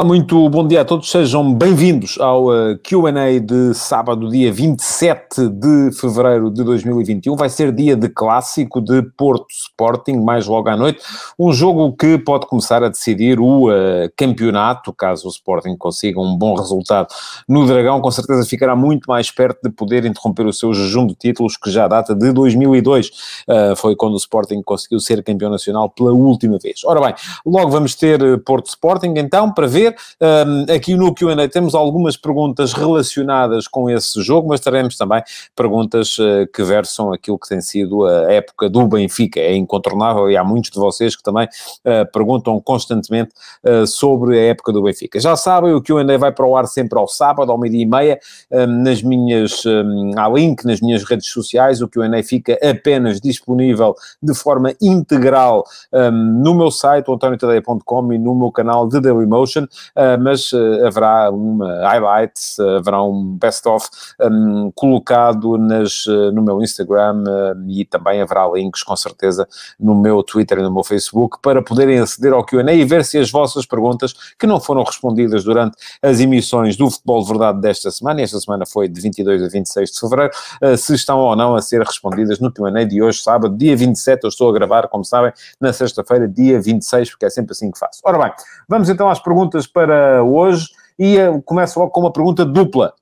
Olá, muito bom dia a todos, sejam bem-vindos ao uh, QA de sábado, dia 27 de fevereiro de 2021. Vai ser dia de clássico de Porto Sporting, mais logo à noite. Um jogo que pode começar a decidir o uh, campeonato, caso o Sporting consiga um bom resultado no Dragão. Com certeza ficará muito mais perto de poder interromper o seu jejum de títulos, que já data de 2002. Uh, eh, foi quando o Sporting conseguiu ser campeão nacional pela última vez. Ora bem, logo vamos ter Porto Sporting, então, para ver ver. Um, aqui no QA temos algumas perguntas relacionadas com esse jogo, mas teremos também perguntas uh, que versam aquilo que tem sido a época do Benfica. É incontornável e há muitos de vocês que também uh, perguntam constantemente uh, sobre a época do Benfica. Já sabem, o QA vai para o ar sempre ao sábado, ao meio-dia e meia, um, nas minhas, um, há link nas minhas redes sociais. O QA fica apenas disponível de forma integral no meu site, antoniotadeia.com e no meu canal de Dailymotion. Ah, mas ah, haverá uma highlights, haverá um best-of um, colocado nas, ah, no meu Instagram e também haverá links, com certeza, no meu Twitter e no meu Facebook para poderem aceder ao Q&A e ver se as vossas perguntas, que não foram respondidas durante as emissões do Futebol de Verdade desta semana, e esta semana foi de 22 a 26 de Fevereiro, se estão ou não a ser respondidas no Q&A de hoje, sábado, dia 27, eu estou a gravar, como sabem, na sexta-feira, dia 26, porque é sempre assim que faço. Ora bem, vamos então às perguntas para hoje e eh, começo logo com uma pergunta dupla.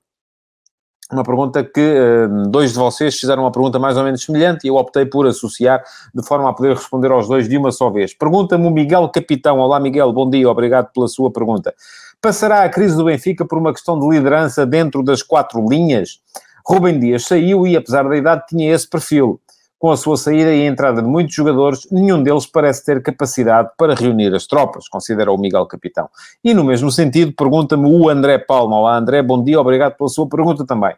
Uma pergunta que eh, dois de vocês fizeram uma pergunta mais ou menos semelhante e eu optei por associar de forma a poder responder aos dois de uma só vez. Pergunta-me o Miguel Capitão. Olá, Miguel, bom dia, obrigado pela sua pergunta. Passará a crise do Benfica por uma questão de liderança dentro das quatro linhas? Rubem Dias saiu e, apesar da idade, tinha esse perfil com a sua saída e a entrada de muitos jogadores, nenhum deles parece ter capacidade para reunir as tropas, considera o Miguel Capitão. E no mesmo sentido, pergunta-me o André Palma. Olá, André, bom dia, obrigado pela sua pergunta também.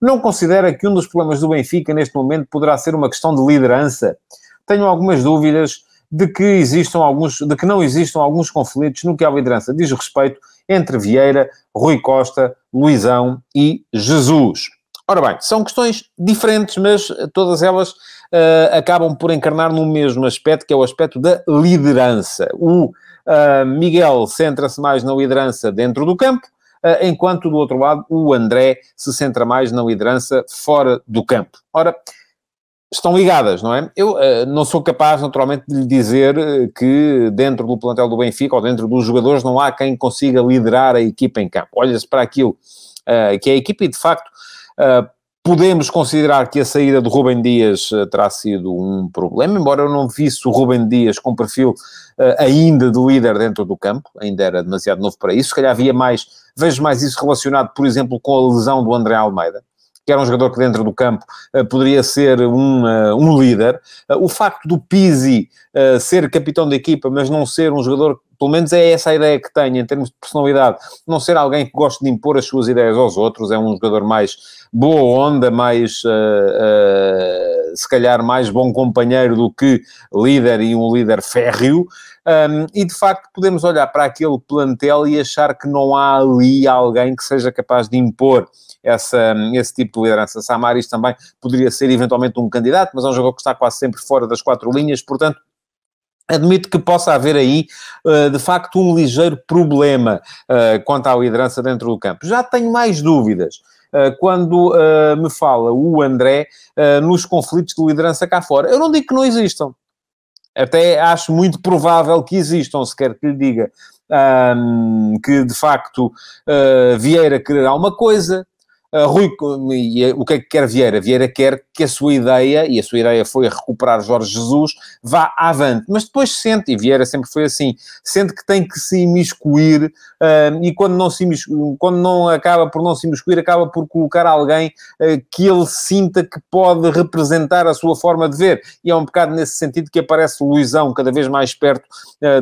Não considera que um dos problemas do Benfica neste momento poderá ser uma questão de liderança? Tenho algumas dúvidas de que existam alguns, de que não existam alguns conflitos no que a liderança diz respeito entre Vieira, Rui Costa, Luizão e Jesus. Ora bem, são questões diferentes, mas todas elas uh, acabam por encarnar no mesmo aspecto, que é o aspecto da liderança. O uh, Miguel centra-se mais na liderança dentro do campo, uh, enquanto do outro lado o André se centra mais na liderança fora do campo. Ora, estão ligadas, não é? Eu uh, não sou capaz, naturalmente, de lhe dizer que dentro do plantel do Benfica ou dentro dos jogadores não há quem consiga liderar a equipa em campo. Olha-se para aquilo uh, que é a equipa e, de facto, podemos considerar que a saída do Rubem Dias uh, terá sido um problema, embora eu não visse o Rubem Dias com perfil uh, ainda de líder dentro do campo, ainda era demasiado novo para isso. Se calhar havia mais, vejo mais isso relacionado, por exemplo, com a lesão do André Almeida que era um jogador que dentro do campo uh, poderia ser um, uh, um líder. O facto do Pizzi ser capitão da equipa, mas não ser um jogador pelo menos é essa a ideia que tenho em termos de personalidade, não ser alguém que goste de impor as suas ideias aos outros, é um jogador mais boa onda, mais, uh, uh, se calhar, mais bom companheiro do que líder e um líder férreo. Um, e de facto podemos olhar para aquele plantel e achar que não há ali alguém que seja capaz de impor essa, esse tipo de liderança. Samaris também poderia ser eventualmente um candidato, mas é um jogador que está quase sempre fora das quatro linhas, portanto Admito que possa haver aí, eh, de facto, um ligeiro problema eh, quanto à liderança dentro do campo. Já tenho mais dúvidas eh, quando me fala o André nos conflitos de liderança cá fora. Eu não digo que não existam. Até acho muito provável que existam, se quer que lhe diga. que de facto Vieira quererá uma coisa, Uh, Rui, o que é que quer Vieira? Vieira quer que a sua ideia, e a sua ideia foi recuperar Jorge Jesus, vá avante. Mas depois sente, e Vieira sempre foi assim, sente que tem que se imiscuir, uh, e quando não, se quando não acaba por não se imiscuir, acaba por colocar alguém uh, que ele sinta que pode representar a sua forma de ver. E é um bocado nesse sentido que aparece o Luizão cada vez mais perto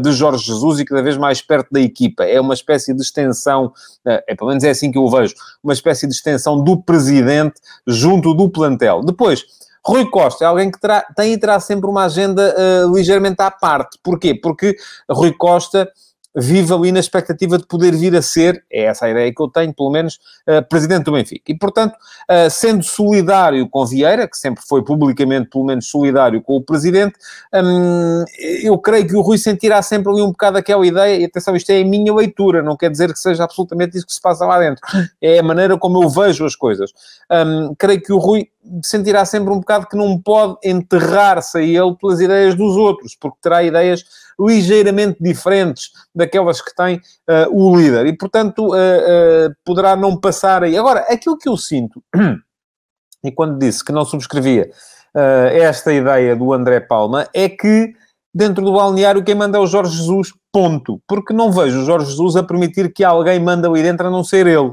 de Jorge Jesus e cada vez mais perto da equipa. É uma espécie de extensão, é, pelo menos é assim que eu o vejo, uma espécie de extensão do presidente junto do plantel. Depois, Rui Costa é alguém que terá, tem e terá sempre uma agenda uh, ligeiramente à parte. Porquê? Porque Rui Costa vive ali na expectativa de poder vir a ser, é essa a ideia que eu tenho, pelo menos, uh, presidente do Benfica. E, portanto, uh, sendo solidário com Vieira, que sempre foi publicamente, pelo menos, solidário com o presidente, um, eu creio que o Rui sentirá sempre ali um bocado aquela ideia, e atenção, isto é a minha leitura, não quer dizer que seja absolutamente isso que se passa lá dentro, é a maneira como eu vejo as coisas. Um, creio que o Rui sentirá sempre um bocado que não pode enterrar-se a ele pelas ideias dos outros, porque terá ideias ligeiramente diferentes daquelas que tem uh, o líder. E, portanto, uh, poderá não passar aí. Agora, aquilo que eu sinto, e quando disse que não subscrevia esta ideia do André Palma, é que dentro do balneário quem manda é o Jorge Jesus, ponto. Porque não vejo o Jorge Jesus a permitir que alguém manda ali dentro a não ser ele.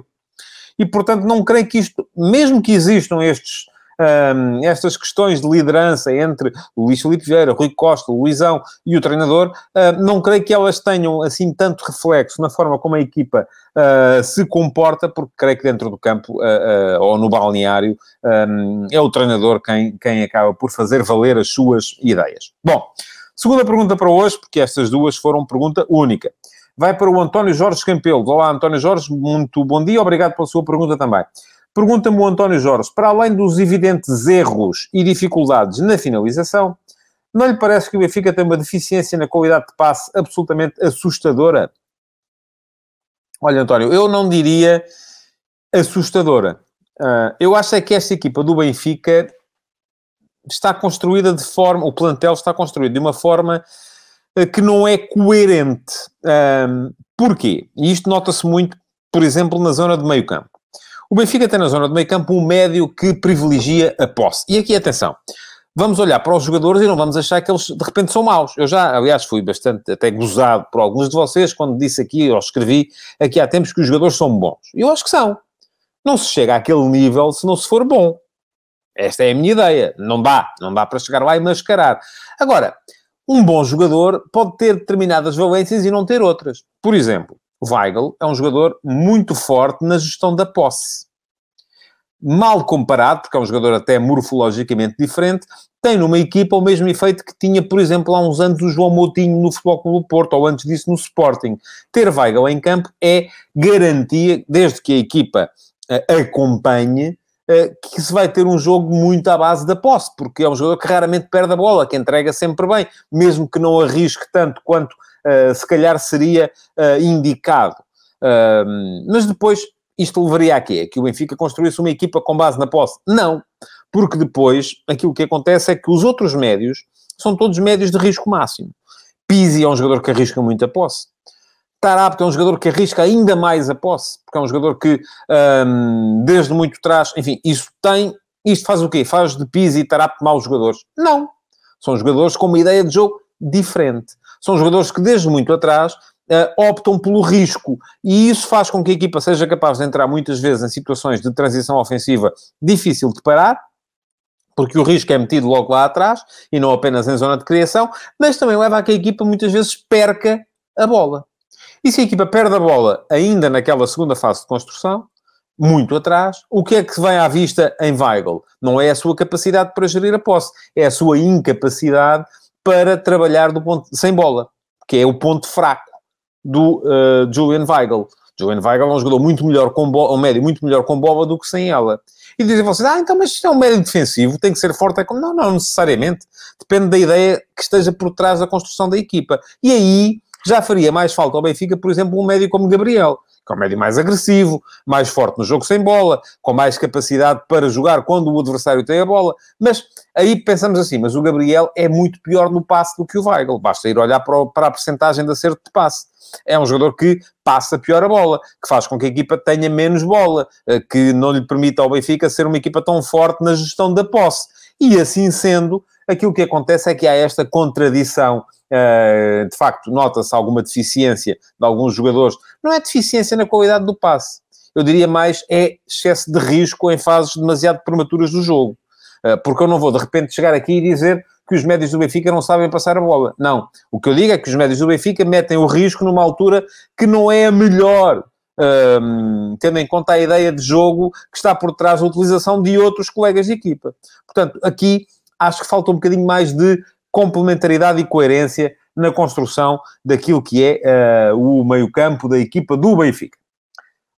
E, portanto, não creio que isto, mesmo que existam estes um, estas questões de liderança entre Luís Filipe Vieira, Rui Costa, Luizão e o treinador, não creio que elas tenham assim tanto reflexo na forma como a equipa uh, se comporta, porque creio que dentro do campo uh, ou no balneário um, é o treinador quem, quem acaba por fazer valer as suas ideias. Bom, segunda pergunta para hoje, porque estas duas foram pergunta única vai para o António Jorge Campelo. Olá, António Jorge, muito bom dia, obrigado pela sua pergunta também. Pergunta-me o António Jorge, para além dos evidentes erros e dificuldades na finalização, não lhe parece que o Benfica tem uma deficiência na qualidade de passe absolutamente assustadora? Olha, António, eu não diria assustadora. Uh, eu acho é que esta equipa do Benfica está construída de forma, o plantel está construído de uma forma uh, que não é coerente. Uh, porquê? E isto nota-se muito, por exemplo, na zona de meio campo. O Benfica tem na zona do meio campo um médio que privilegia a posse. E aqui, atenção, vamos olhar para os jogadores e não vamos achar que eles de repente são maus. Eu já, aliás, fui bastante até gozado por alguns de vocês quando disse aqui, ou escrevi aqui há tempos que os jogadores são bons. Eu acho que são. Não se chega àquele nível se não se for bom. Esta é a minha ideia. Não dá. Não dá para chegar lá e mascarar. Agora, um bom jogador pode ter determinadas valências e não ter outras. Por exemplo, Weigl é um jogador muito forte na gestão da posse. Mal comparado, porque é um jogador até morfologicamente diferente, tem numa equipa o mesmo efeito que tinha, por exemplo, há uns anos o João Moutinho no Futebol Clube Porto, ou antes disso no Sporting. Ter Weigl em campo é garantia, desde que a equipa uh, acompanhe, uh, que se vai ter um jogo muito à base da posse, porque é um jogador que raramente perde a bola, que entrega sempre bem, mesmo que não arrisque tanto quanto se calhar seria uh, indicado. Mas depois isto levaria a quê? Que o Benfica construísse uma equipa com base na posse? Não, porque depois aquilo que acontece é que os outros médios são todos médios de risco máximo. Pizzi é um jogador que arrisca muito a posse. Tarapto é um jogador que arrisca ainda mais a posse, porque é um jogador que, desde muito trás, enfim, isso tem, isto faz o quê? Faz de Pizzi e Tarapto maus jogadores? Não. São jogadores com uma ideia de jogo diferente. São jogadores que, desde muito atrás, uh, optam pelo risco. E isso faz com que a equipa seja capaz de entrar muitas vezes em situações de transição ofensiva difícil de parar, porque o risco é metido logo lá atrás e não apenas em zona de criação, mas também leva a que a equipa muitas vezes perca a bola. E se a equipa perde a bola ainda naquela segunda fase de construção, muito atrás, o que é que vem à vista em Weigl? Não é a sua capacidade para gerir a posse, é a sua incapacidade para trabalhar do ponto, sem bola, que é o ponto fraco do uh, Julian Weigl. Julian Weigl é um jogador muito melhor com bola, um médio muito melhor com bola do que sem ela. E dizem vocês, ah, então, mas isto é um médio defensivo, tem que ser forte. É como... Não, não necessariamente. Depende da ideia que esteja por trás da construção da equipa. E aí já faria mais falta ao Benfica, por exemplo, um médio como Gabriel, que é médio mais agressivo, mais forte no jogo sem bola, com mais capacidade para jogar quando o adversário tem a bola. Mas aí pensamos assim, mas o Gabriel é muito pior no passe do que o Weigl. Basta ir olhar para, para a percentagem de acerto de passe. É um jogador que passa pior a bola, que faz com que a equipa tenha menos bola, eh, que não lhe permita ao Benfica ser uma equipa tão forte na gestão da posse. E assim sendo, aquilo que acontece é que há esta contradição de facto, nota-se alguma deficiência de alguns jogadores. Não é deficiência na qualidade do passe. Eu diria mais é excesso de risco em fases demasiado prematuras do jogo. Uh, porque eu não vou, de repente, chegar aqui e dizer que os médios do Benfica não sabem passar a bola. Não. O que eu digo é que os médios do Benfica metem o risco numa altura que não é a melhor. Um, tendo em conta a ideia de jogo que está por trás da utilização de outros colegas de equipa. Portanto, aqui acho que falta um bocadinho mais de complementaridade e coerência na construção daquilo que é uh, o meio-campo da equipa do Benfica.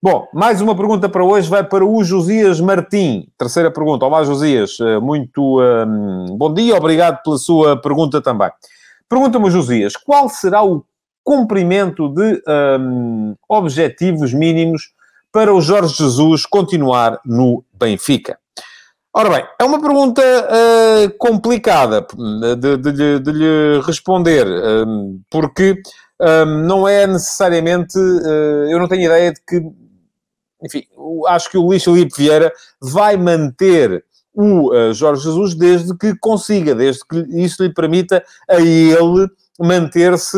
Bom, mais uma pergunta para hoje vai para o Josias Martim. Terceira pergunta. Olá, Josias. Uh, muito um, bom dia, obrigado pela sua pergunta também. Pergunta-me, Josias, qual será o cumprimento de um, objetivos mínimos para o Jorge Jesus continuar no Benfica? Ora bem, é uma pergunta uh, complicada de, de, de, lhe responder, uh, porque uh, não é necessariamente. eu não tenho ideia de que. Enfim, acho que o Luís Felipe Vieira vai manter o Jorge Jesus desde que consiga, desde que isso lhe permita a ele manter-se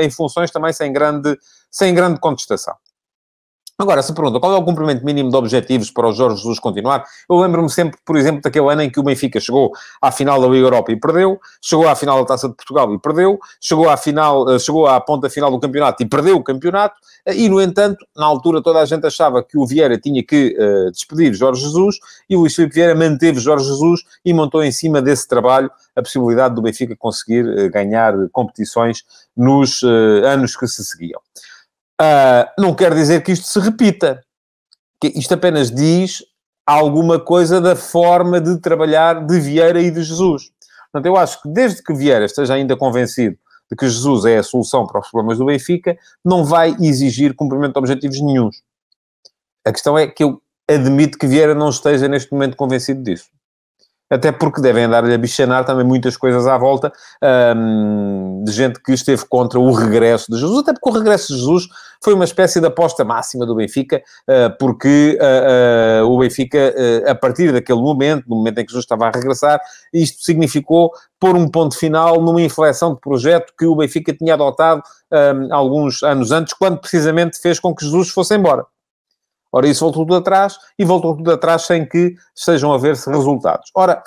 em funções também sem grande, sem grande contestação. Agora, se pergunta qual é o cumprimento mínimo de objetivos para o Jorge Jesus continuar, eu lembro-me sempre, por exemplo, daquele ano em que o Benfica chegou à final da Liga Europa e perdeu, chegou à final da Taça de Portugal e perdeu, chegou à final, eh, chegou à ponta final do campeonato e perdeu o campeonato, eh, e, no entanto, na altura toda a gente achava que o Vieira tinha que uh, despedir Jorge Jesus e o Luís Filipe Vieira manteve Jorge Jesus e montou em cima desse trabalho a possibilidade do Benfica conseguir uh, ganhar competições nos uh, anos que se seguiam. Uh, não quer dizer que isto se repita. Que isto apenas diz alguma coisa da forma de trabalhar de Vieira e de Jesus. Portanto, eu acho que desde que Vieira esteja ainda convencido de que Jesus é a solução para os problemas do Benfica, não vai exigir cumprimento de objetivos nenhums. A questão é que eu admito que Vieira não esteja neste momento convencido disso até porque devem andar-lhe a bichanar também muitas coisas à volta de gente que esteve contra o regresso de Jesus, até porque o regresso de Jesus foi uma espécie de aposta máxima do Benfica, uh, porque uh, uh, o Benfica, a partir daquele momento, no momento em que Jesus estava a regressar, isto significou pôr um ponto final numa inflexão de projeto que o Benfica tinha adotado um, alguns anos antes, quando precisamente fez com que Jesus fosse embora. Ora, isso voltou tudo atrás e voltou tudo atrás sem que estejam a ver-se resultados. Ora,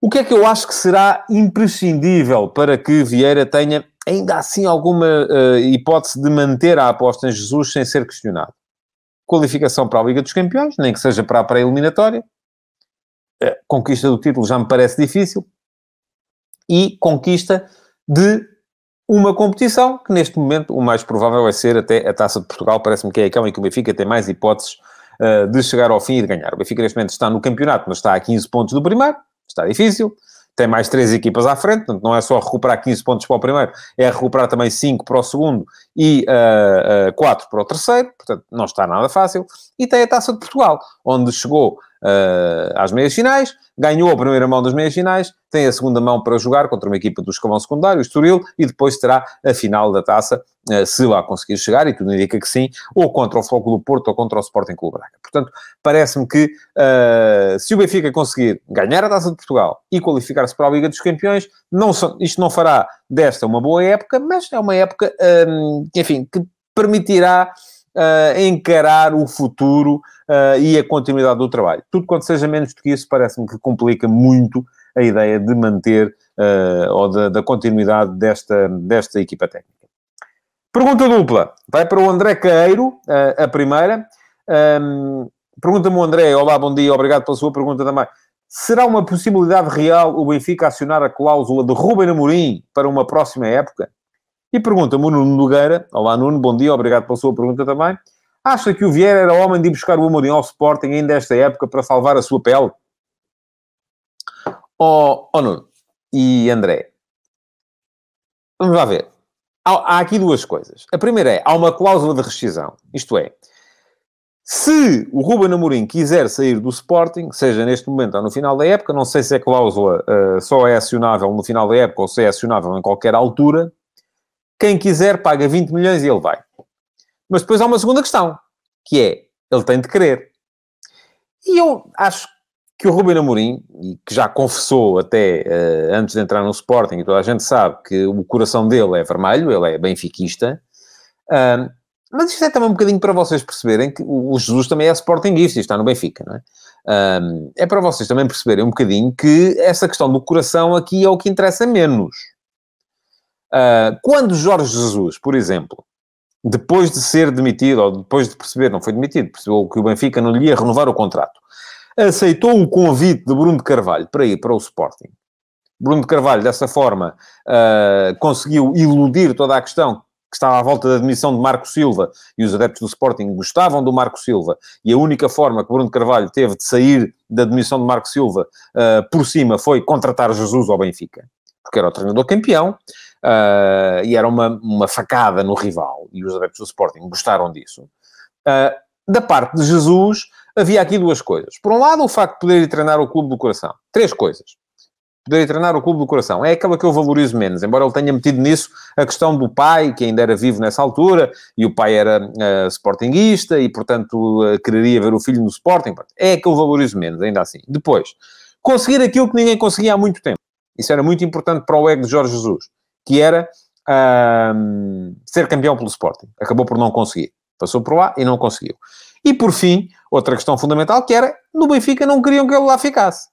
o que é que eu acho que será imprescindível para que Vieira tenha ainda assim alguma uh, hipótese de manter a aposta em Jesus sem ser questionado? Qualificação para a Liga dos Campeões, nem que seja para a pré-eliminatória. Uh, conquista do título já me parece difícil. E conquista de uma competição que neste momento o mais provável vai ser até a Taça de Portugal, parece-me que é aquela em que o Benfica tem mais hipóteses uh, de chegar ao fim e de ganhar. O Benfica neste momento está no campeonato, mas está a 15 pontos do primeiro, está difícil, tem mais três equipas à frente, portanto não é só recuperar 15 pontos para o primeiro, é recuperar também 5 para o segundo e uh, uh, 4 para o terceiro, portanto não está nada fácil. E tem a Taça de Portugal, onde chegou uh, às meias finais, ganhou a primeira mão das meias finais, tem a segunda mão para jogar contra uma equipa do escalão secundário, o Estoril, e depois terá a final da taça, uh, se lá conseguir chegar, e tudo indica que sim, ou contra o Foco do Porto ou contra o Sporting Clube Braga. Portanto, parece-me que uh, se o Benfica conseguir ganhar a Taça de Portugal e qualificar-se para a Liga dos Campeões, não, isto não fará desta uma boa época, mas é uma época, um, enfim, que permitirá uh, encarar o futuro uh, e a continuidade do trabalho. Tudo quanto seja menos do que isso, parece-me que complica muito a ideia de manter uh, ou da, da, continuidade desta, desta equipa técnica. Pergunta dupla. Vai para o André Caeiro, a primeira. Um, Pergunta-me o André. Olá, bom dia. Obrigado pela sua pergunta também. Será uma possibilidade real o Benfica acionar a cláusula de Ruben Amorim para uma próxima época? E pergunta-me o Nuno Nogueira. Olá, Nuno, bom dia, obrigado pela sua pergunta também. Acha que o Vieira era homem de ir buscar o Amorim ao Sporting ainda esta época para salvar a sua pele? Oh, oh Nuno e André, vamos lá ver. Há, há aqui duas coisas. A primeira é, há uma cláusula de rescisão. Isto é, se o Ruben Amorim quiser sair do Sporting, seja neste momento ou no final da época, não sei se a cláusula uh, só é acionável no final da época ou se é acionável em qualquer altura, quem quiser paga 20 milhões e ele vai. Mas depois há uma segunda questão, que é, ele tem de querer. E eu acho que o Ruben Amorim, que já confessou até uh, antes de entrar no Sporting, e toda a gente sabe que o coração dele é vermelho, ele é benfiquista, uh, mas isto é também um bocadinho para vocês perceberem que o Jesus também é Sportingista e está no Benfica, não é? Um, é para vocês também perceberem um bocadinho que essa questão do coração aqui é o que interessa menos. Uh, quando Jorge Jesus, por exemplo, depois de ser demitido, ou depois de perceber, não foi demitido, percebeu que o Benfica não lhe ia renovar o contrato, aceitou o convite de Bruno de Carvalho para ir para o Sporting. Bruno de Carvalho, dessa forma, uh, conseguiu iludir toda a questão que estava à volta da admissão de Marco Silva, e os adeptos do Sporting gostavam do Marco Silva, e a única forma que Bruno Carvalho teve de sair da admissão de Marco Silva uh, por cima foi contratar Jesus ao Benfica, porque era o treinador campeão, uh, e era uma, uma facada no rival, e os adeptos do Sporting gostaram disso. Uh, da parte de Jesus, havia aqui duas coisas. Por um lado, o facto de poder ir treinar o clube do coração. Três coisas poder treinar o clube do coração. É aquela que eu valorizo menos, embora ele tenha metido nisso a questão do pai, que ainda era vivo nessa altura, e o pai era uh, sportinguista, e, portanto, uh, quereria ver o filho no Sporting. É que eu valorizo menos, ainda assim. Depois, conseguir aquilo que ninguém conseguia há muito tempo. Isso era muito importante para o ego de Jorge Jesus, que era ser campeão pelo Sporting. Acabou por não conseguir. Passou por lá e não conseguiu. E, por fim, outra questão fundamental, que era, no Benfica não queriam que ele lá ficasse.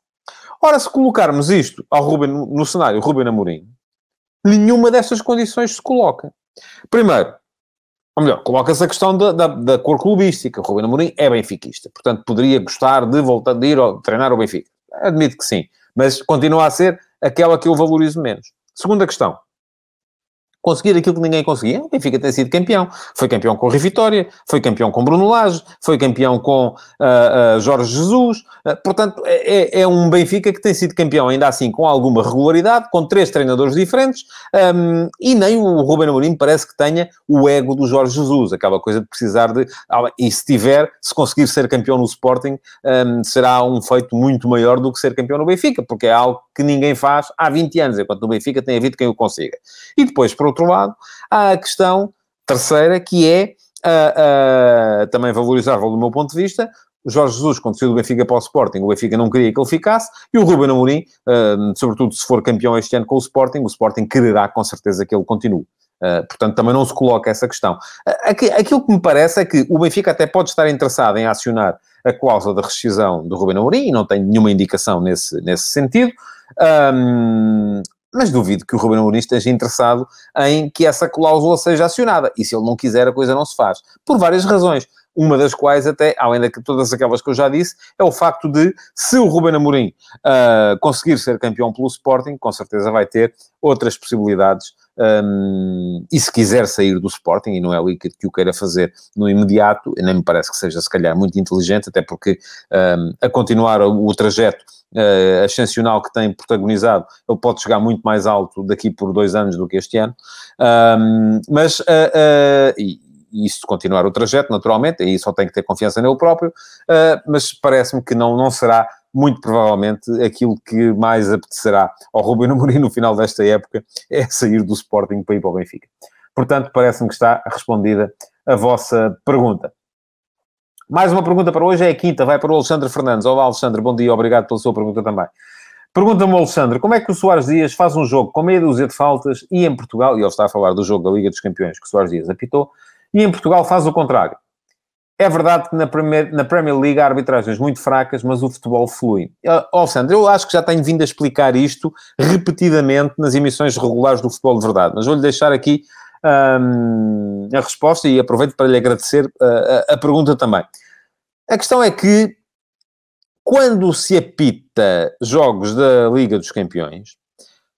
Ora, se colocarmos isto ao Ruben, no cenário Ruben Amorim, nenhuma dessas condições se coloca. Primeiro, ou melhor, coloca-se a questão da, da, da, cor clubística. O Ruben Amorim é benfiquista, portanto, poderia gostar de voltar de ir ao, treinar o Benfica. Admito que sim, mas continua a ser aquela que eu valorizo menos. Segunda questão conseguir aquilo que ninguém conseguia. O Benfica tem sido campeão. Foi campeão com o Rio Vitória, foi campeão com Bruno Lage, foi campeão com uh, uh, Jorge Jesus. Uh, portanto, é, é, um Benfica que tem sido campeão, ainda assim, com alguma regularidade, com três treinadores diferentes, um, e nem o Ruben Amorim parece que tenha o ego do Jorge Jesus, aquela coisa de precisar de... E se tiver, se conseguir ser campeão no Sporting, um, será um feito muito maior do que ser campeão no Benfica, porque é algo que ninguém faz há 20 anos, enquanto no Benfica tem havido quem o consiga. E depois, por outro lado, há a questão terceira, que é uh, uh, também valorizável do meu ponto de vista, o Jorge Jesus, quando saiu do Benfica para o Sporting, o Benfica não queria que ele ficasse, e o Ruben Amorim, uh, sobretudo se for campeão este ano com o Sporting, o Sporting quererá com certeza que ele continue. Uh, portanto, também não se coloca essa questão. Aquilo que me parece é que o Benfica até pode estar interessado em acionar a cláusula de rescisão do Ruben Amorim, e não tem nenhuma indicação nesse, nesse sentido. Um, mas duvido que o Ruben Amorim esteja interessado em que essa cláusula seja acionada. E se ele não quiser, a coisa não se faz. Por várias razões. Uma das quais, até, além de todas aquelas que eu já disse, é o facto de, se o Ruben Amorim uh, conseguir ser campeão pelo Sporting, com certeza vai ter outras possibilidades. Um, e se quiser sair do Sporting, e não é líquido que o queira fazer no imediato, nem me parece que seja, se calhar, muito inteligente, até porque um, a continuar o, o trajeto uh, ascensional que tem protagonizado, ele pode chegar muito mais alto daqui por dois anos do que este ano. Um, mas, uh, e isso continuar o trajeto, naturalmente, aí só tem que ter confiança nele próprio, uh, mas parece-me que não, não será, muito provavelmente, aquilo que mais apetecerá ao Rubem Amorim no final desta época, é sair do Sporting para ir para o Benfica. Portanto, parece-me que está respondida a vossa pergunta. Mais uma pergunta para hoje, é a quinta, vai para o Alexandre Fernandes. Olá, Alexandre, bom dia, obrigado pela sua pergunta também. Pergunta-me Alexandre, como é que o Soares Dias faz um jogo com meia dúzia de faltas e em Portugal, e ele está a falar do jogo da Liga dos Campeões que o Soares Dias apitou, e em Portugal faz o contrário. É verdade que na Premier, na Premier League há arbitragens muito fracas, mas o futebol flui. Oh, Sandro, eu acho que já tenho vindo a explicar isto repetidamente nas emissões regulares do Futebol de Verdade, mas vou-lhe deixar aqui a resposta e aproveito para lhe agradecer a, uh, a, a pergunta também. A questão é que quando se apita jogos da Liga dos Campeões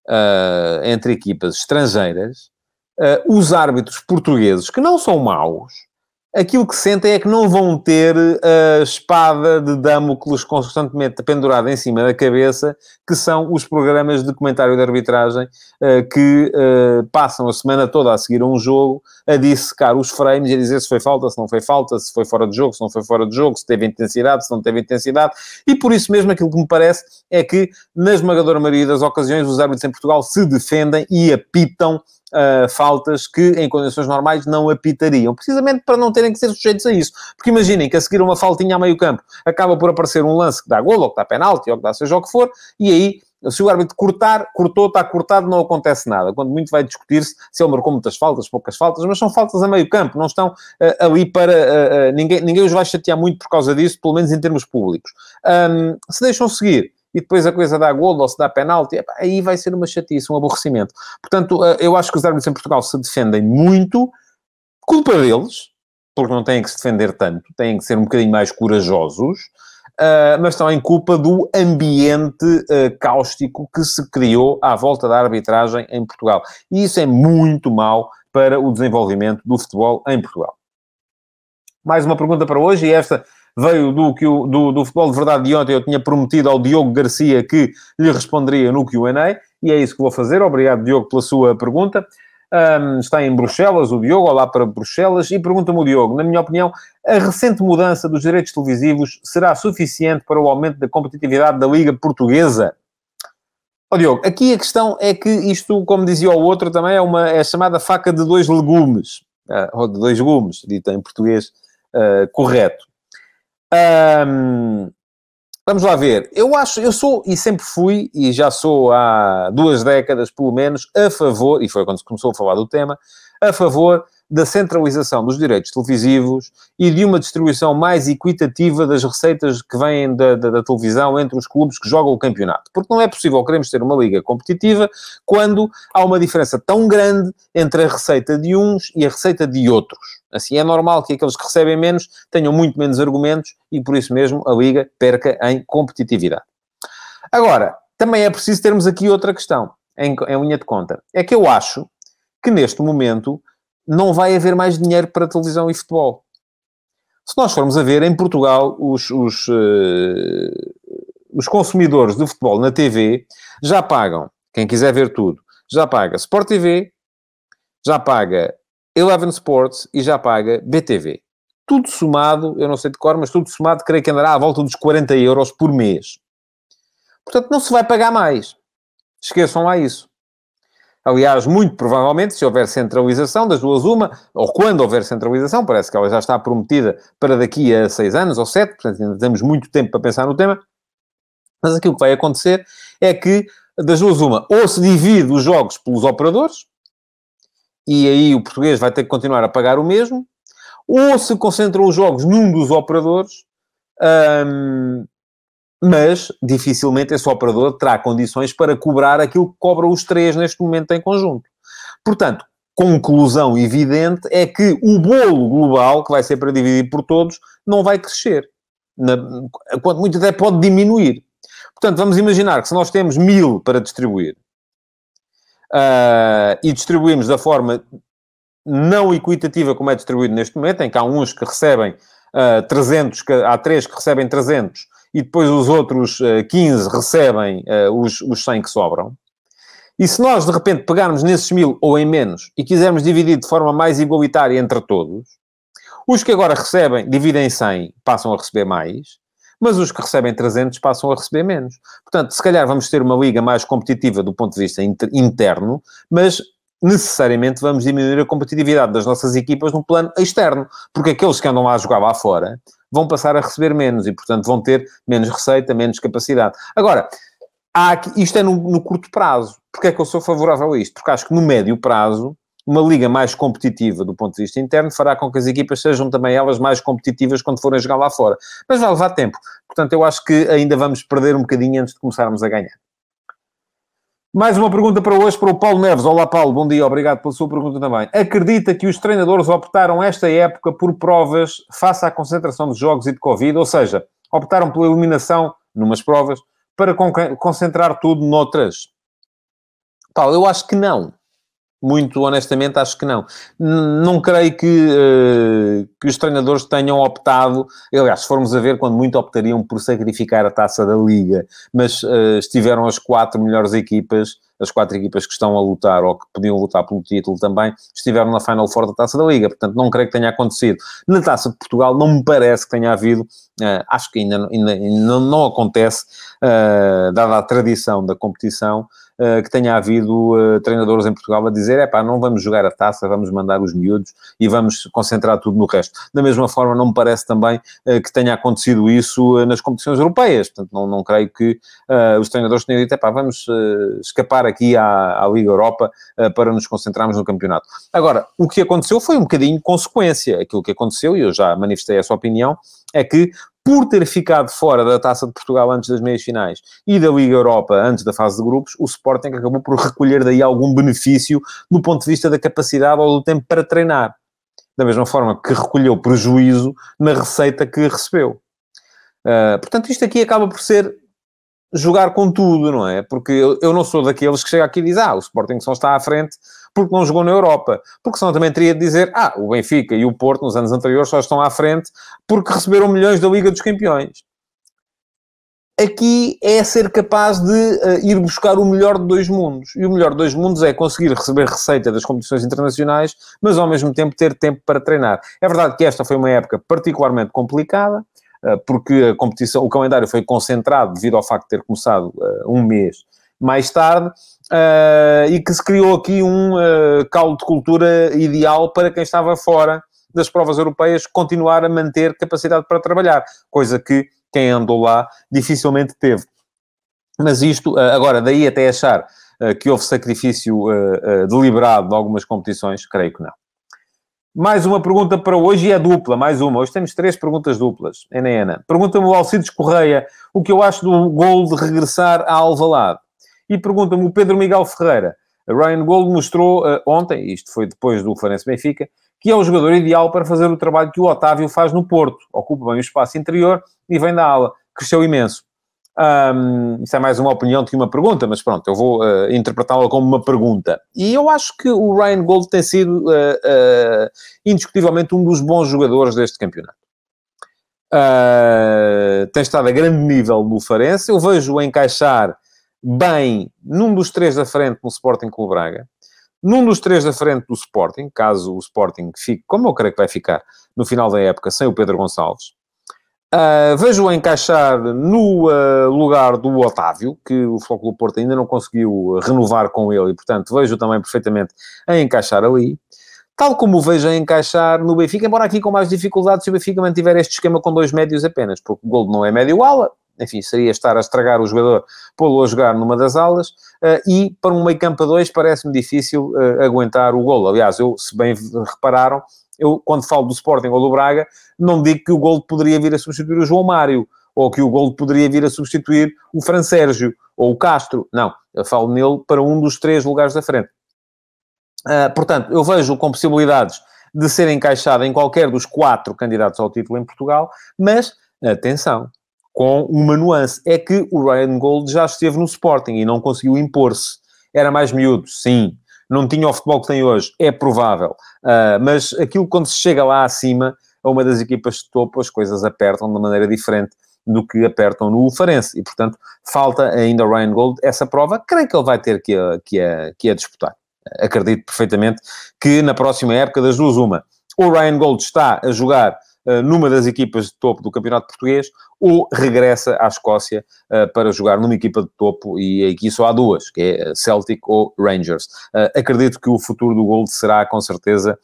uh, entre equipas estrangeiras, uh, os árbitros portugueses, que não são maus, aquilo que sentem é que não vão ter a espada de Damocles constantemente pendurada em cima da cabeça, que são os programas de comentário de arbitragem uh, que passam a semana toda a seguir a um jogo, a dissecar os frames e a dizer se foi falta, se não foi falta, se foi fora de jogo, se não foi fora de jogo, se teve intensidade, se não teve intensidade, e por isso mesmo aquilo que me parece é que, na esmagadora maioria das ocasiões, os árbitros em Portugal se defendem e apitam uh, faltas que em condições normais não apitariam, precisamente para não terem que ser sujeitos a isso. Porque imaginem que a seguir uma faltinha a meio campo acaba por aparecer um lance que dá gol, ou que dá penalti, ou que dá seja o que for, e aí se o árbitro cortar, cortou, está cortado, não acontece nada. Quando muito vai discutir-se se ele marcou muitas faltas, poucas faltas, mas são faltas a meio campo, não estão uh, ali para. Uh, uh, ninguém, ninguém os vai chatear muito por causa disso, pelo menos em termos públicos. Um, se deixam seguir e depois a coisa dá gol ou se dá penalti, aí vai ser uma chatice, um aborrecimento. Portanto, eh, eu acho que os árbitros em Portugal se defendem muito, culpa deles, porque não têm que se defender tanto, têm que ser um bocadinho mais corajosos, uh, mas também culpa do ambiente uh, cáustico que se criou à volta da arbitragem em Portugal. E isso é muito mau para o desenvolvimento do futebol em Portugal. Mais uma pergunta para hoje, e esta veio do, do, do futebol de verdade de ontem. Eu tinha prometido ao Diogo Garcia que lhe responderia no QA, e é isso que vou fazer. Obrigado, Diogo, pela sua pergunta. Um, está em Bruxelas, o Diogo, olá para Bruxelas, e pergunta-me o Diogo, na minha opinião, a recente mudança dos direitos televisivos será suficiente para o aumento da competitividade da Liga Portuguesa? Oh, Diogo, aqui a questão é que isto, como dizia o outro, também é uma é chamada faca de dois legumes, uh, ou de dois gumes, dita em português uh, correto. Um, vamos lá ver. Eu acho, eu sou e sempre fui, e já sou há duas décadas pelo menos, a favor, e foi quando se começou a falar do tema, a favor da centralização dos direitos televisivos e de uma distribuição mais equitativa das receitas que vêm da, da, da, televisão entre os clubes que jogam o campeonato. Porque não é possível queremos ter uma liga competitiva quando há uma diferença tão grande entre a receita de uns e a receita de outros. Assim, é normal que aqueles que recebem menos tenham muito menos argumentos e, por isso mesmo, a liga perca em competitividade. Agora, também é preciso termos aqui outra questão, em, em linha de conta. É que eu acho que, neste momento, não vai haver mais dinheiro para televisão e futebol. Se nós formos a ver, em Portugal, os, os, uh, os consumidores de futebol na TV já pagam, quem quiser ver tudo, já paga Sport TV, já paga Eleven Sports e já paga BTV. Tudo somado, eu não sei de cor, mas tudo somado, creio que andará à volta dos 40 euros por mês. Portanto, não se vai pagar mais. Esqueçam lá isso. Aliás, muito provavelmente, se houver centralização das duas uma, ou quando houver centralização, parece que ela já está prometida para daqui a seis anos ou sete, portanto ainda temos muito tempo para pensar no tema, mas aquilo que vai acontecer é que, das duas uma, ou se divide os jogos pelos operadores, e aí o português vai ter que continuar a pagar o mesmo, ou se concentram os jogos num dos operadores, hum, mas dificilmente esse operador terá condições para cobrar aquilo que cobram os três neste momento em conjunto. Portanto, conclusão evidente é que o bolo global, que vai ser para dividir por todos, não vai crescer. Na, quanto muito até pode diminuir. Portanto, vamos imaginar que se nós temos mil para distribuir uh, e distribuímos da forma não equitativa como é distribuído neste momento, em que há uns que recebem uh, ah, 300, que, há três que recebem 300 e depois os outros 15 eh, recebem eh, os, os 100 que sobram. E se nós, de repente, pegarmos nesses mil ou em menos e quisermos dividir de forma mais igualitária entre todos, os que agora recebem, dividem 100, passam a receber mais, mas os que recebem 300 passam a receber menos. Portanto, se calhar vamos ter uma liga mais competitiva do ponto de vista interno, mas necessariamente vamos diminuir a competitividade das nossas equipas no plano externo, porque aqueles que andam lá a jogar lá fora vão passar a receber menos e, portanto, vão ter menos receita, menos capacidade. Agora, aqui, isto é no, no curto prazo. Porquê é que eu sou favorável a isto? Porque acho que no médio prazo, uma liga mais competitiva do ponto de vista interno fará com que as equipas sejam também elas mais competitivas quando forem jogar lá fora. Mas vai levar tempo. Portanto, eu acho que ainda vamos perder um bocadinho antes de começarmos a ganhar. Mais uma pergunta para hoje para o Paulo Neves. Olá, Paulo, bom dia, obrigado pela sua pergunta também. Acredita que os treinadores optaram esta época por provas face à concentração de jogos e de Covid, ou seja, optaram pela eliminação numas provas para concentrar tudo noutras? Paulo, eu acho que não. Muito honestamente, acho que não. Não creio que, uh, que os treinadores tenham optado. Aliás, se formos a ver, quando muito optariam por sacrificar a taça da Liga, mas uh, estiveram as quatro melhores equipas as quatro equipas que estão a lutar ou que podiam lutar pelo título também estiveram na Final Four da Taça da Liga. Portanto, não creio que tenha acontecido. Na Taça de Portugal, não me parece que tenha havido, uh, acho que ainda, ainda, ainda não acontece, uh, dada a tradição da competição, uh, que tenha havido treinadores em Portugal a dizer: é pá, não vamos jogar a taça, vamos mandar os miúdos e vamos concentrar tudo no resto. Da mesma forma, não me parece também que tenha acontecido isso nas competições europeias. Portanto, não, não creio que os treinadores tenham dito: é pá, vamos escapar aqui à, à Liga Europa uh, para nos concentrarmos no campeonato. Agora, o que aconteceu foi um bocadinho consequência. Aquilo que aconteceu, e eu já manifestei essa opinião, é que por ter ficado fora da Taça de Portugal antes das meias finais e da Liga Europa antes da fase de grupos, o Sporting acabou por recolher daí algum benefício do ponto de vista da capacidade ou do tempo para treinar. Da mesma forma que recolheu prejuízo na receita que recebeu. Uh, portanto, isto aqui acaba por ser jogar com tudo, não é? Porque eu, eu não sou daqueles que chega aqui e diz, ah, o Sporting só está à frente porque não jogou na Europa. Porque senão também teria de dizer, ah, o Benfica e o Porto nos anos anteriores só estão à frente porque receberam milhões da Liga dos Campeões. Aqui é ser capaz de uh, ir buscar o melhor de dois mundos. E o melhor de dois mundos é conseguir receber receita das competições internacionais, mas ao mesmo tempo ter tempo para treinar. É verdade que esta foi uma época particularmente complicada, uh, porque a competição, o calendário foi concentrado devido ao facto de ter começado uh, um mês mais tarde, e que se criou aqui um caldo de cultura ideal para quem estava fora das provas europeias continuar a manter capacidade para trabalhar, coisa que quem andou lá dificilmente teve. Mas isto, eh, agora, daí até achar que houve sacrifício deliberado de algumas competições, creio que não. Mais uma pergunta para hoje e é dupla, mais uma. Hoje temos três perguntas duplas, Ana Pergunta-me o Alcides Correia o que eu acho do gol de regressar à Alvalade. E pergunta-me o Pedro Miguel Ferreira. Ryan Gold mostrou uh, ontem, isto foi depois do Farense Benfica, que é o jogador ideal para fazer o trabalho que o Otávio faz no Porto. Ocupa bem o espaço interior e vem da ala. Cresceu imenso. Um, isso é mais uma opinião do que uma pergunta, mas pronto, eu vou uh, interpretá-la como uma pergunta. E eu acho que o Ryan Gold tem sido uh, uh, indiscutivelmente um dos bons jogadores deste campeonato. tem estado a grande nível no Farense. Eu vejo-o encaixar bem num dos três da frente no Sporting Clube Braga num dos três da frente do Sporting, caso o Sporting fique, como eu creio que vai ficar, no final da época, sem o Pedro Gonçalves. Uh, Vejo-o encaixar no uh, lugar do Otávio, que o Flóculo Porto ainda não conseguiu renovar com ele, e portanto vejo também perfeitamente a encaixar ali. Tal como o vejo a encaixar no Benfica, embora aqui com mais dificuldade se o Benfica mantiver este esquema com dois médios apenas, porque o Gold não é médio-ala, enfim, seria estar a estragar o jogador, pô-lo a jogar numa das alas, uh, e para um meio campo a dois parece-me difícil uh, aguentar o golo. Aliás, eu, se bem repararam, eu, quando falo do Sporting ou do Braga, não digo que o golo poderia vir a substituir o João Mário, ou que o golo poderia vir a substituir o Fran Sérgio, ou o Castro. Não, eu falo nele para um dos três lugares da frente. Uh, portanto, eu vejo com possibilidades de ser encaixado em qualquer dos quatro candidatos ao título em Portugal, mas, atenção, com uma nuance. É que o Ryan Gold já esteve no Sporting e não conseguiu impor-se. Era mais miúdo, sim. Não tinha o futebol que tem hoje, é provável. Uh, mas aquilo quando se chega lá acima, a uma das equipas de topo, as coisas apertam de maneira diferente do que apertam no Farense. E, portanto, falta ainda ao Ryan Gold essa prova. Creio que ele vai ter que a, que a, que a disputar. Acredito perfeitamente que na próxima época, das duas, uma, o Ryan Gold está a jogar numa das equipas de topo do Campeonato Português, ou regressa à Escócia uh, para jogar numa equipa de topo, e aqui só há duas, que é Celtic ou Rangers. Acredito que o futuro do Gold será, com certeza,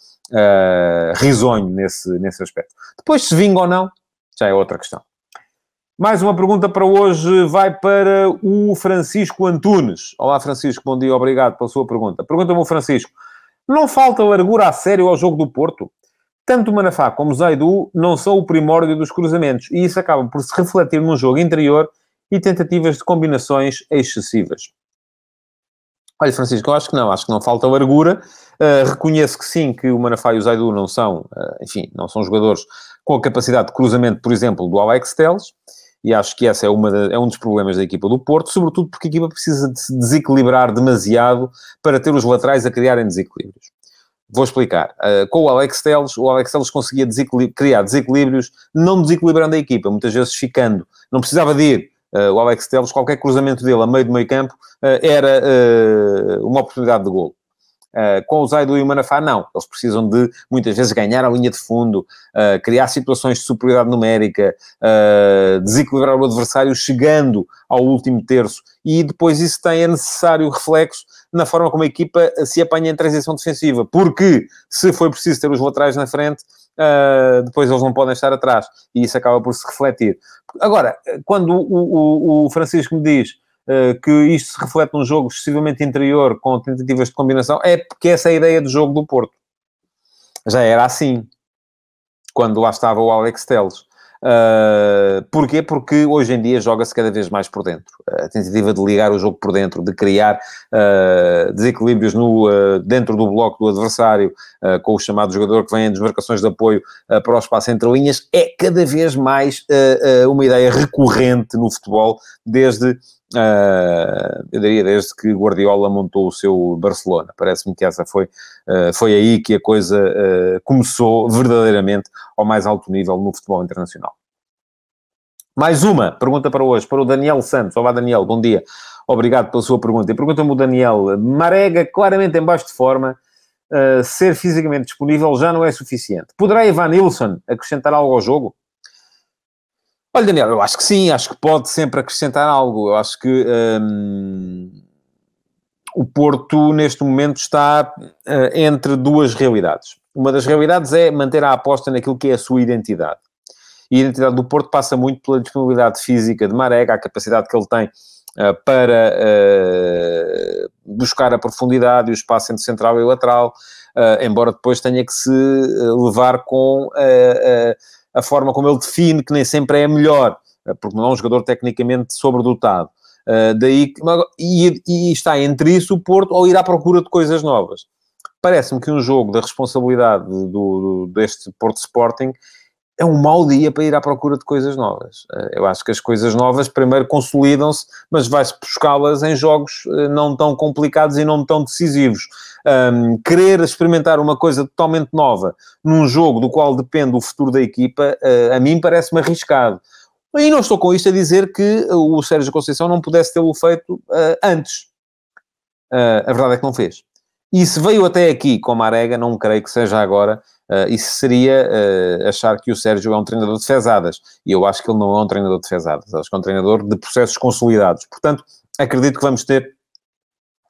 risonho nesse, nesse aspecto. Depois, se vinga ou não, já é outra questão. Mais uma pergunta para hoje vai para o Francisco Antunes. Olá, Francisco, bom dia, obrigado pela sua pergunta. Pergunta-me o Francisco: não falta largura a sério ao jogo do Porto? Tanto o Manafá como o Zaidu não são o primórdio dos cruzamentos e isso acaba por se refletir num jogo interior e tentativas de combinações excessivas. Olha, Francisco, eu acho que não, acho que não falta largura. Uh, reconheço que sim, que o Manafá e o Zaidu não são, uh, enfim, não são jogadores com a capacidade de cruzamento, por exemplo, do Alex Telles, e acho que esse é, de, é, um dos problemas da equipa do Porto, sobretudo porque a equipa precisa de se desequilibrar demasiado para ter os laterais a criarem desequilíbrios. Vou explicar. Uh, com o Alex Telles, o Alex Telles conseguia criar desequilíbrios, não desequilibrando a equipa, muitas vezes ficando. Não precisava de ir. Uh, o Alex Telles, qualquer cruzamento dele a meio do meio campo, uh, era uma oportunidade de gol. Uh, com o Zaidu e o Manafá, não. Eles precisam de, muitas vezes, ganhar a linha de fundo, uh, criar situações de superioridade numérica, uh, desequilibrar o adversário chegando ao último terço. E depois isso tem, é necessário reflexo na forma como a equipa se apanha em transição defensiva. Porque, se for preciso ter os laterais na frente, depois eles não podem estar atrás. E isso acaba por se refletir. Agora, quando o, o, o Francisco me diz eh, que isto se reflete num jogo excessivamente interior, com tentativas de combinação, é porque essa é a ideia do jogo do Porto. Já era assim, quando lá estava o Alex Teles. Uh, porquê? Porque hoje em dia joga-se cada vez mais por dentro. A tentativa de ligar o jogo por dentro, de criar uh, desequilíbrios no, uh, dentro do bloco do adversário, com o chamado jogador que vem em desmarcações de apoio para o espaço entre linhas, é cada vez mais uma ideia recorrente no futebol, desde Uh, eu diria desde que Guardiola montou o seu Barcelona. Parece-me que essa foi, uh, foi aí que a coisa uh, começou verdadeiramente ao mais alto nível no futebol internacional. Mais uma pergunta para hoje, para o Daniel Santos. Olá, Daniel, bom dia. Obrigado pela sua pergunta. E pergunta-me o Daniel, Marega claramente em baixo de forma, ser fisicamente disponível já não é suficiente. Poderá Ivan Nilsson acrescentar algo ao jogo? Olha, Daniel, eu acho que sim, acho que pode sempre acrescentar algo. Eu acho que hum, o Porto, neste momento, está uh, entre duas realidades. Uma das realidades é manter a aposta naquilo que é a sua identidade. E a identidade do Porto passa muito pela disponibilidade física de Marega, a capacidade que ele tem uh, para uh, buscar a profundidade e o espaço entre central e lateral, embora depois tenha que se levar com a forma como ele define, que nem sempre é a melhor, eh, porque não é um jogador tecnicamente sobredotado. Uh, daí, e, e, está entre isso o Porto ou ir à procura de coisas novas. Parece-me que um jogo da responsabilidade do, do, deste Porto Sporting é um mau dia para ir à procura de coisas novas. Uh, eu acho que as coisas novas primeiro consolidam-se, mas vai-se buscá-las em jogos uh, não tão complicados e não tão decisivos um, querer experimentar uma coisa totalmente nova num jogo do qual depende o futuro da equipa, uh, a mim parece-me arriscado. E não estou com isto a dizer que o Sérgio Conceição não pudesse tê-lo feito uh, antes. Uh, a verdade é que não fez. E se veio até aqui com a Marega, não creio que seja agora. Uh, isso seria uh, achar que o Sérgio é um treinador de fezadas. E eu acho que ele não é um treinador de fezadas. Acho que é um treinador de processos consolidados. Portanto, acredito que vamos ter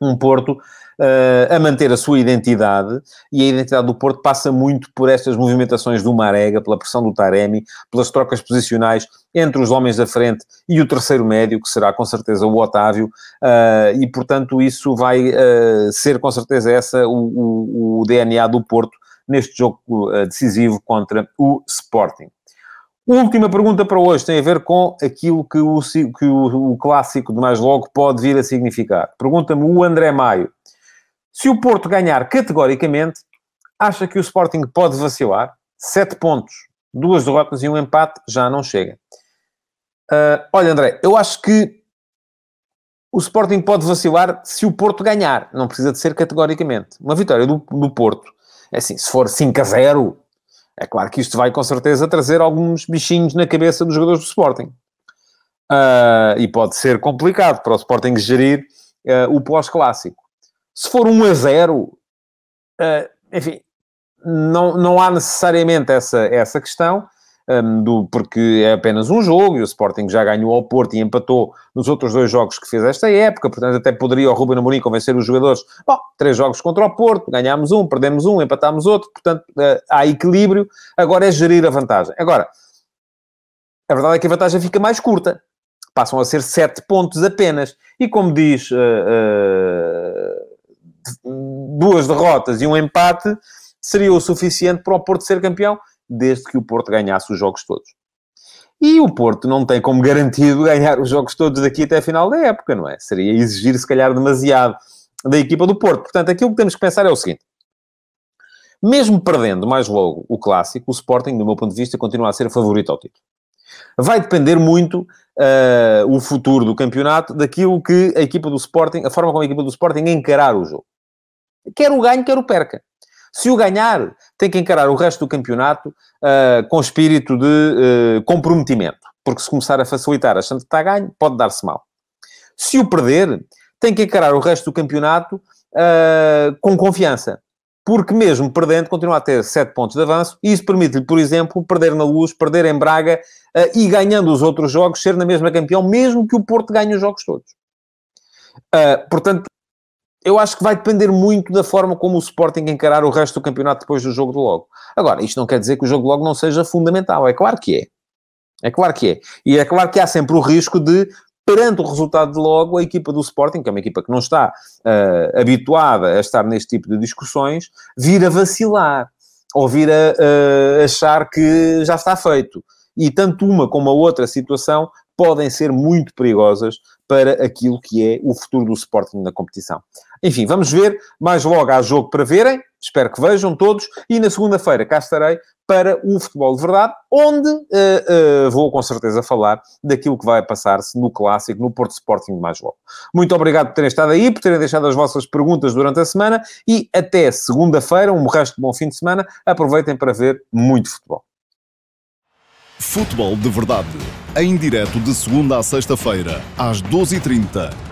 um Porto uh, a manter a sua identidade, e a identidade do Porto passa muito por estas movimentações do Marega, pela pressão do Taremi, pelas trocas posicionais entre os homens da frente e o terceiro médio, que será com certeza o Otávio, uh, e portanto isso vai uh, ser com certeza essa o, o, o DNA do Porto neste jogo decisivo contra o Sporting. Última pergunta para hoje tem a ver com aquilo que o, que o, o clássico de mais logo pode vir a significar. Pergunta-me o André Maio. Se o Porto ganhar categoricamente, acha que o Sporting pode vacilar? Sete pontos, duas derrotas e um empate já não chega. Uh, olha, André, eu acho que o Sporting pode vacilar se o Porto ganhar. Não precisa de ser categoricamente. Uma vitória do, do Porto, é assim, se for 5 a 0, é claro que isto vai com certeza trazer alguns bichinhos na cabeça dos jogadores do Sporting. Uh, e pode ser complicado para o Sporting gerir uh, o pós-clássico. Se for 1 a 0, uh, eh, enfim, não, não há necessariamente essa, essa questão, um, do, porque é apenas um jogo e o Sporting já ganhou ao Porto e empatou nos outros dois jogos que fez esta época, portanto até poderia o Ruben Amorim convencer os jogadores, bom, três jogos contra o Porto, ganhámos um, perdemos um, empatámos outro, portanto uh, há equilíbrio, agora é gerir a vantagem. Agora, a verdade é que a vantagem fica mais curta, passam a ser sete pontos apenas, e como diz... Uh, uh, duas derrotas e um empate seria o suficiente para o Porto ser campeão, desde que o Porto ganhasse os jogos todos. E o Porto não tem como garantido ganhar os jogos todos daqui até a final da época, não é? Seria exigir, se calhar, demasiado da equipa do Porto. Portanto, aquilo que temos que pensar é o seguinte. Mesmo perdendo mais logo o Clássico, o Sporting, do meu ponto de vista, continua a ser favorito ao título. Vai depender muito uh, o futuro do campeonato daquilo que a equipa do Sporting, a forma como a equipa do Sporting encarar o jogo. Quer o ganhe, quer o perca. Se o ganhar, tem que encarar o resto do campeonato uh, com espírito de uh, comprometimento. Porque se começar a facilitar achando que está ganho, pode dar-se mal. Se o perder, tem que encarar o resto do campeonato uh, com confiança. Porque mesmo perdendo, continua a ter 7 pontos de avanço e isso permite-lhe, por exemplo, perder na Luz, perder em Braga e ganhando os outros jogos, ser na mesma campeão, mesmo que o Porto ganhe os jogos todos. portanto, eu acho que vai depender muito da forma como o Sporting encarar o resto do campeonato depois do jogo de logo. Agora, isto não quer dizer que o jogo de logo não seja fundamental. É claro que é. É claro que é. E é claro que há sempre o risco de, perante o resultado de logo, a equipa do Sporting, que é uma equipa que não está uh, habituada a estar neste tipo de discussões, vir a vacilar. Ou vir a uh, achar que já está feito. e tanto uma como a outra situação podem ser muito perigosas para aquilo que é o futuro do Sporting na competição. Enfim, vamos ver. Mais logo há jogo para verem. Espero que vejam todos. E na segunda-feira cá estarei para o Futebol de Verdade, onde uh, uh, vou com certeza falar daquilo que vai passar-se no Clássico, no Porto Sporting mais logo. Muito obrigado por terem estado aí, por terem deixado as vossas perguntas durante a semana e até segunda-feira, um resto de bom fim de semana. Aproveitem para ver muito futebol. Futebol de Verdade, em direto de segunda a sexta-feira, às 12h30